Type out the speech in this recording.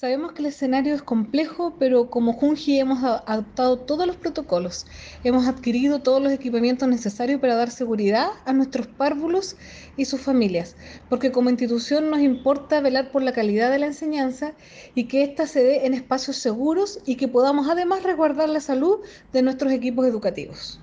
Sabemos que el escenario es complejo, pero como Junji hemos adoptado todos los protocolos, hemos adquirido todos los equipamientos necesarios para dar seguridad a nuestros párvulos y sus familias, porque como institución nos importa velar por la calidad de la enseñanza y que ésta se dé en espacios seguros y que podamos además resguardar la salud de nuestros equipos educativos.